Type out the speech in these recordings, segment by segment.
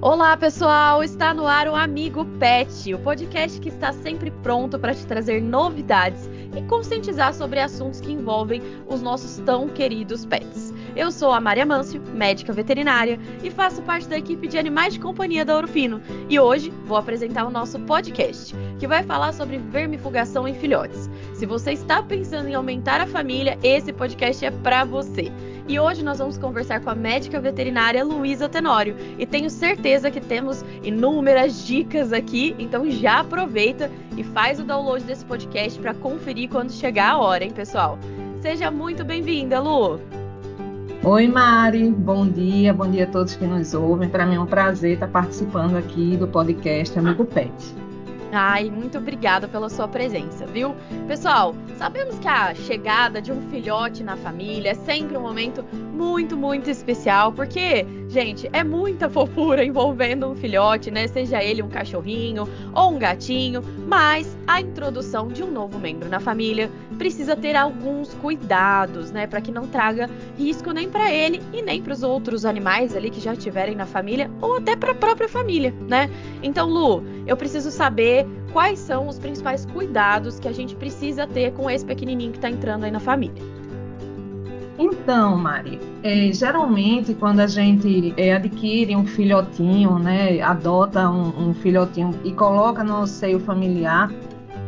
Olá, pessoal! Está no ar o Amigo Pet, o podcast que está sempre pronto para te trazer novidades e conscientizar sobre assuntos que envolvem os nossos tão queridos pets. Eu sou a Maria Mâncio, médica veterinária, e faço parte da equipe de animais de companhia da Orofino. E hoje vou apresentar o nosso podcast, que vai falar sobre vermifugação em filhotes. Se você está pensando em aumentar a família, esse podcast é para você. E hoje nós vamos conversar com a médica veterinária Luísa Tenório. E tenho certeza que temos inúmeras dicas aqui, então já aproveita e faz o download desse podcast para conferir quando chegar a hora, hein, pessoal? Seja muito bem-vinda, Lu! Oi, Mari, bom dia, bom dia a todos que nos ouvem. Para mim é um prazer estar participando aqui do podcast Amigo Pet. Ai, muito obrigada pela sua presença, viu? Pessoal, sabemos que a chegada de um filhote na família é sempre um momento muito, muito especial, porque, gente, é muita fofura envolvendo um filhote, né? Seja ele um cachorrinho ou um gatinho, mas a introdução de um novo membro na família precisa ter alguns cuidados, né, para que não traga risco nem para ele e nem para os outros animais ali que já estiverem na família ou até para a própria família, né? Então, Lu, eu preciso saber quais são os principais cuidados que a gente precisa ter com esse pequenininho que está entrando aí na família. Então, Mari, é, geralmente quando a gente é, adquire um filhotinho, né, adota um, um, filhotinho e coloca no seio familiar,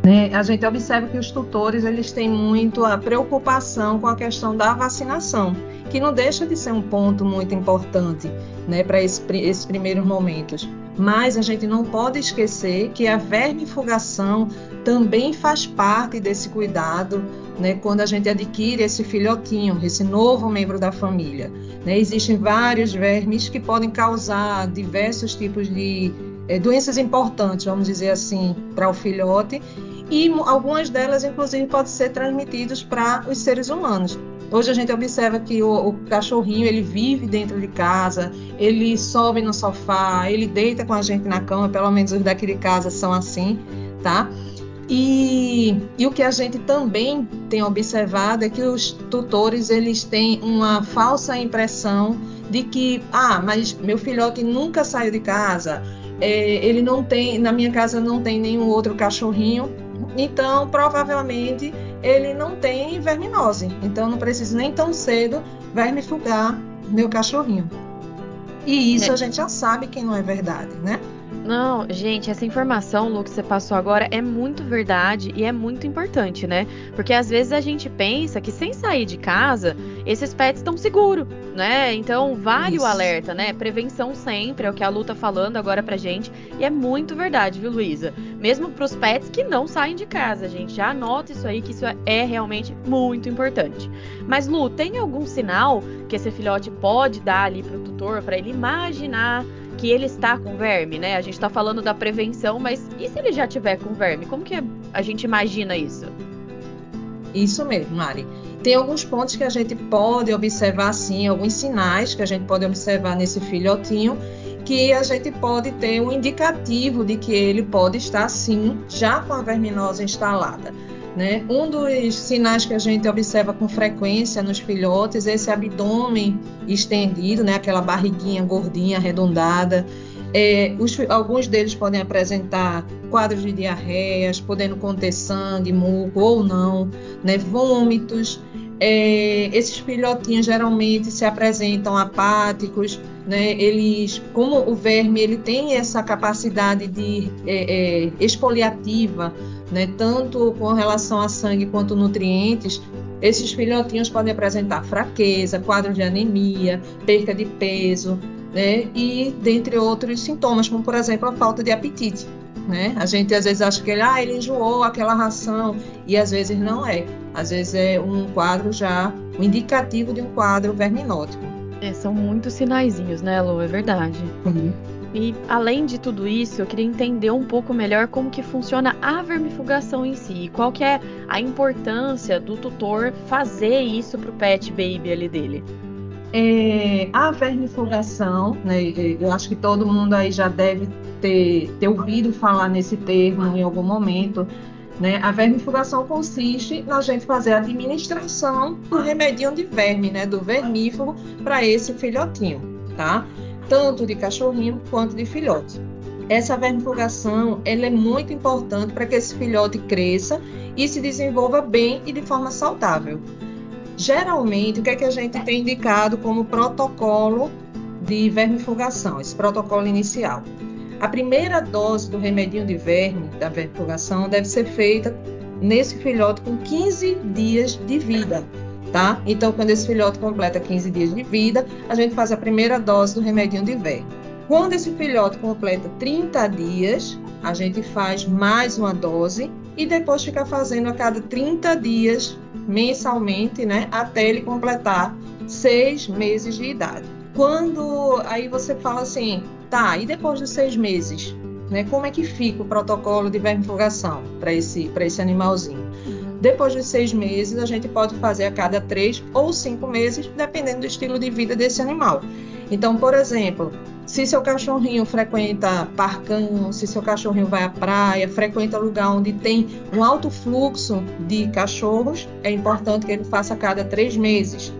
né, a gente observa que os tutores eles têm muito a preocupação com a questão da vacinação, que não deixa de ser um ponto muito importante né, para esse, esses primeiros momentos. Mas a gente não pode esquecer que a vermifugação também faz parte desse cuidado né, quando a gente adquire esse filhotinho, esse novo membro da família. Né, existem vários vermes que podem causar diversos tipos de é, doenças importantes, vamos dizer assim, para o filhote, e algumas delas, inclusive, podem ser transmitidas para os seres humanos. Hoje a gente observa que o, o, cachorrinho ele vive dentro de casa, ele sobe no sofá, ele deita com a gente na cama, pelo menos os daqui de casa são assim, tá? E, e, o que a gente também tem observado é que os tutores eles têm uma falsa impressão de que, ah, mas meu filhote nunca saiu de casa, é, ele não tem, na minha casa não tem nenhum outro cachorrinho, então provavelmente ele não tem verminose. Então não preciso nem tão cedo vermifugar meu cachorrinho. E isso é. a gente já sabe que não é verdade, né? Não, gente, essa informação, Lu, que você passou agora é muito verdade e é muito importante, né? Porque às vezes a gente pensa que sem sair de casa, esses pets estão seguros, né? Então vale isso. o alerta, né? Prevenção sempre, é o que a Lu tá falando agora pra gente. E é muito verdade, viu, Luísa? Mesmo pros pets que não saem de casa, gente. Já anota isso aí, que isso é realmente muito importante. Mas, Lu, tem algum sinal que esse filhote pode dar ali pro tutor para ele imaginar que ele está com verme, né? A gente está falando da prevenção, mas e se ele já tiver com verme? Como que a gente imagina isso? Isso mesmo, Mari. Tem alguns pontos que a gente pode observar, sim, alguns sinais que a gente pode observar nesse filhotinho, que a gente pode ter um indicativo de que ele pode estar, sim, já com a verminose instalada. Né? Um dos sinais que a gente observa com frequência nos filhotes é esse abdômen estendido, né? aquela barriguinha gordinha, arredondada. É, os, alguns deles podem apresentar quadros de diarreias, podendo conter sangue, muco ou não, né? vômitos. É, esses filhotinhos geralmente se apresentam apáticos, né? Eles, como o verme, ele tem essa capacidade de é, é, exfoliativa, né? Tanto com relação a sangue quanto nutrientes, esses filhotinhos podem apresentar fraqueza, quadro de anemia, perca de peso, né? E dentre outros sintomas, como por exemplo a falta de apetite. Né? A gente às vezes acha que ele, ah, ele enjoou aquela ração e às vezes não é. Às vezes é um quadro já, um indicativo de um quadro verminótico. É, são muitos sinaizinhos, né, Lu? É verdade. Uhum. E além de tudo isso, eu queria entender um pouco melhor como que funciona a vermifugação em si, e qual que é a importância do tutor fazer isso para o pet baby ali dele. É, a vermifugação, né, eu acho que todo mundo aí já deve ter, ter ouvido falar nesse termo em algum momento. Né? A vermifugação consiste na gente fazer a administração do remedinho de verme, né? do vermífugo, para esse filhotinho. Tá? tanto de cachorrinho quanto de filhote. Essa vermifugação ela é muito importante para que esse filhote cresça e se desenvolva bem e de forma saudável. Geralmente, o que, é que a gente tem indicado como protocolo de vermifugação, esse protocolo inicial? A primeira dose do remedinho de verme, da vermifugação, deve ser feita nesse filhote com 15 dias de vida, tá? Então, quando esse filhote completa 15 dias de vida, a gente faz a primeira dose do remedinho de verme. Quando esse filhote completa 30 dias, a gente faz mais uma dose e depois fica fazendo a cada 30 dias, mensalmente, né? Até ele completar seis meses de idade. Quando aí você fala assim, tá, e depois dos seis meses, né? Como é que fica o protocolo de vermifugação para esse, esse animalzinho? Depois de seis meses, a gente pode fazer a cada três ou cinco meses, dependendo do estilo de vida desse animal. Então, por exemplo, se seu cachorrinho frequenta parcão, se seu cachorrinho vai à praia, frequenta lugar onde tem um alto fluxo de cachorros, é importante que ele faça a cada três meses.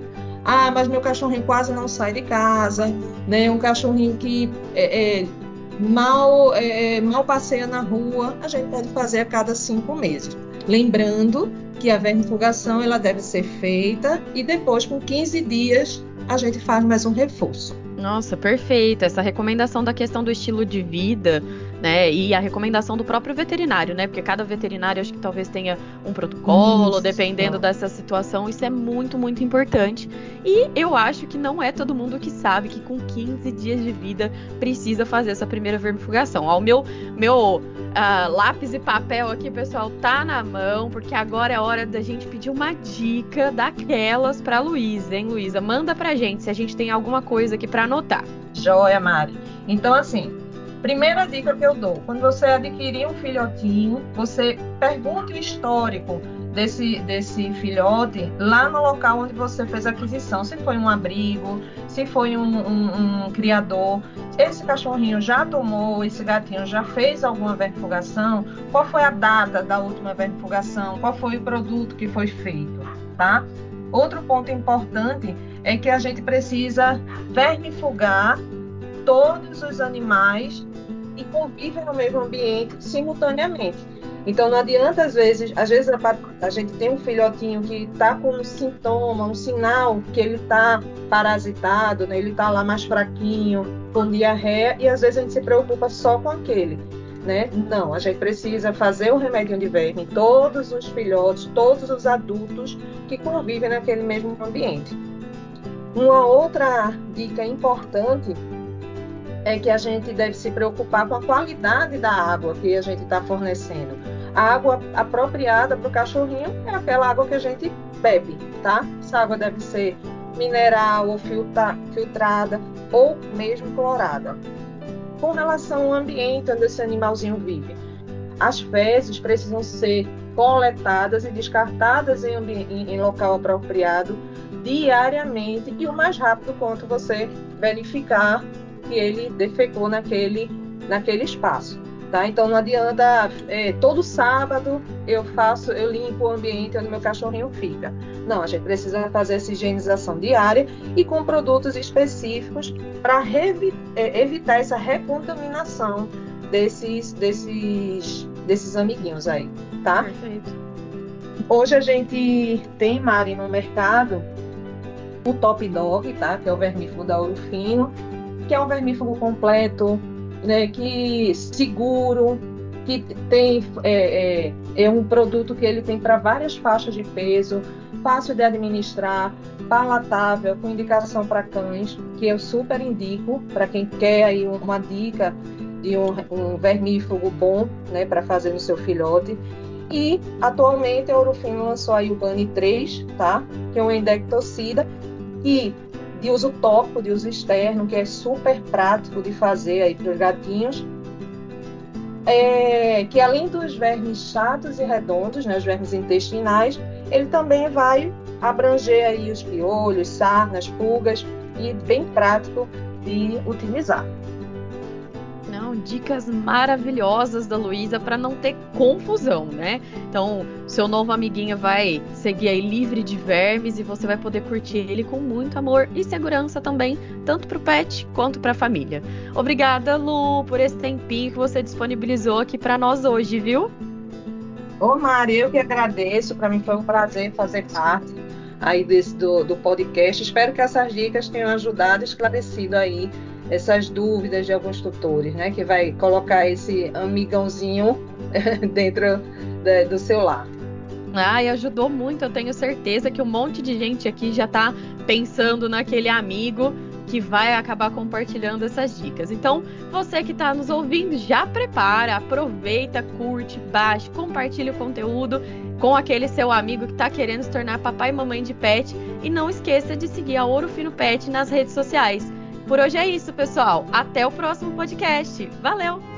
Ah, mas meu cachorrinho quase não sai de casa, né? Um cachorrinho que é, é, mal, é, é, mal passeia na rua, a gente pode fazer a cada cinco meses. Lembrando que a vermifugação ela deve ser feita e depois, com 15 dias, a gente faz mais um reforço. Nossa, perfeito. Essa recomendação da questão do estilo de vida, né? E a recomendação do próprio veterinário, né? Porque cada veterinário acho que talvez tenha um protocolo, isso. dependendo dessa situação. Isso é muito, muito importante. E eu acho que não é todo mundo que sabe que com 15 dias de vida precisa fazer essa primeira vermifugação. Ó, o meu, meu uh, lápis e papel aqui, pessoal, tá na mão, porque agora é hora da gente pedir uma dica daquelas pra Luísa, hein, Luísa? Manda pra gente se a gente tem alguma coisa aqui para anotar. Joia, Mari. Então, assim, primeira dica que eu dou: quando você adquirir um filhotinho, você pergunte o histórico desse, desse filhote lá no local onde você fez a aquisição. Se foi um abrigo, se foi um, um, um criador, esse cachorrinho já tomou, esse gatinho já fez alguma vermifugação, qual foi a data da última vermifugação, qual foi o produto que foi feito, tá? Outro ponto importante é que a gente precisa vermifugar todos os animais e convivem no mesmo ambiente simultaneamente. Então não adianta às vezes, às vezes a, gente tem um filhotinho que está com um sintoma, um sinal que ele está parasitado, né? ele está lá mais fraquinho, com diarreia, e às vezes a gente se preocupa só com aquele. Né? Não, a gente precisa fazer o remédio de verme em todos os filhotes, todos os adultos que convivem naquele mesmo ambiente. Uma outra dica importante é que a gente deve se preocupar com a qualidade da água que a gente está fornecendo. A água apropriada para o cachorrinho é aquela água que a gente bebe, tá? Essa água deve ser mineral ou filtra, filtrada ou mesmo clorada. Com relação ao ambiente onde esse animalzinho vive, as fezes precisam ser coletadas e descartadas em, em, em local apropriado diariamente e o mais rápido quanto você verificar que ele defecou naquele, naquele espaço. Tá? Então não adianta é, todo sábado eu faço, eu limpo o ambiente onde meu cachorrinho fica. Não, a gente precisa fazer essa higienização diária e com produtos específicos para é, evitar essa recontaminação desses, desses, desses amiguinhos aí, tá? Perfeito. Hoje a gente tem, Mari, no mercado o Top Dog, tá? Que é o vermífugo da Ouro Fino, que é um vermífugo completo, né? Que seguro, que tem é, é, é um produto que ele tem para várias faixas de peso, fácil de administrar, palatável, com indicação para cães, que eu super indico para quem quer aí uma dica de um, um vermífugo bom, né, para fazer no seu filhote. E atualmente a Orofino lançou aí o Bunny 3, tá? Que é um endectocida e de uso tópico, de uso externo, que é super prático de fazer aí para os gatinhos. É, que além dos vermes chatos e redondos, né, os vermes intestinais, ele também vai abranger aí os piolhos, sarnas, pulgas e bem prático de utilizar. Dicas maravilhosas da Luísa para não ter confusão, né? Então, seu novo amiguinho vai seguir aí livre de vermes e você vai poder curtir ele com muito amor e segurança também, tanto para o pet quanto para a família. Obrigada, Lu, por esse tempinho que você disponibilizou aqui para nós hoje, viu? Ô, Mari, eu que agradeço. Para mim foi um prazer fazer parte aí desse, do, do podcast. Espero que essas dicas tenham ajudado, esclarecido aí essas dúvidas de alguns tutores, né? Que vai colocar esse amigãozinho dentro de, do seu lar. E ajudou muito. Eu tenho certeza que um monte de gente aqui já está pensando naquele amigo que vai acabar compartilhando essas dicas. Então, você que está nos ouvindo, já prepara, aproveita, curte, baixe, compartilhe o conteúdo com aquele seu amigo que está querendo se tornar papai e mamãe de pet e não esqueça de seguir a Ouro Fino Pet nas redes sociais. Por hoje é isso, pessoal. Até o próximo podcast. Valeu!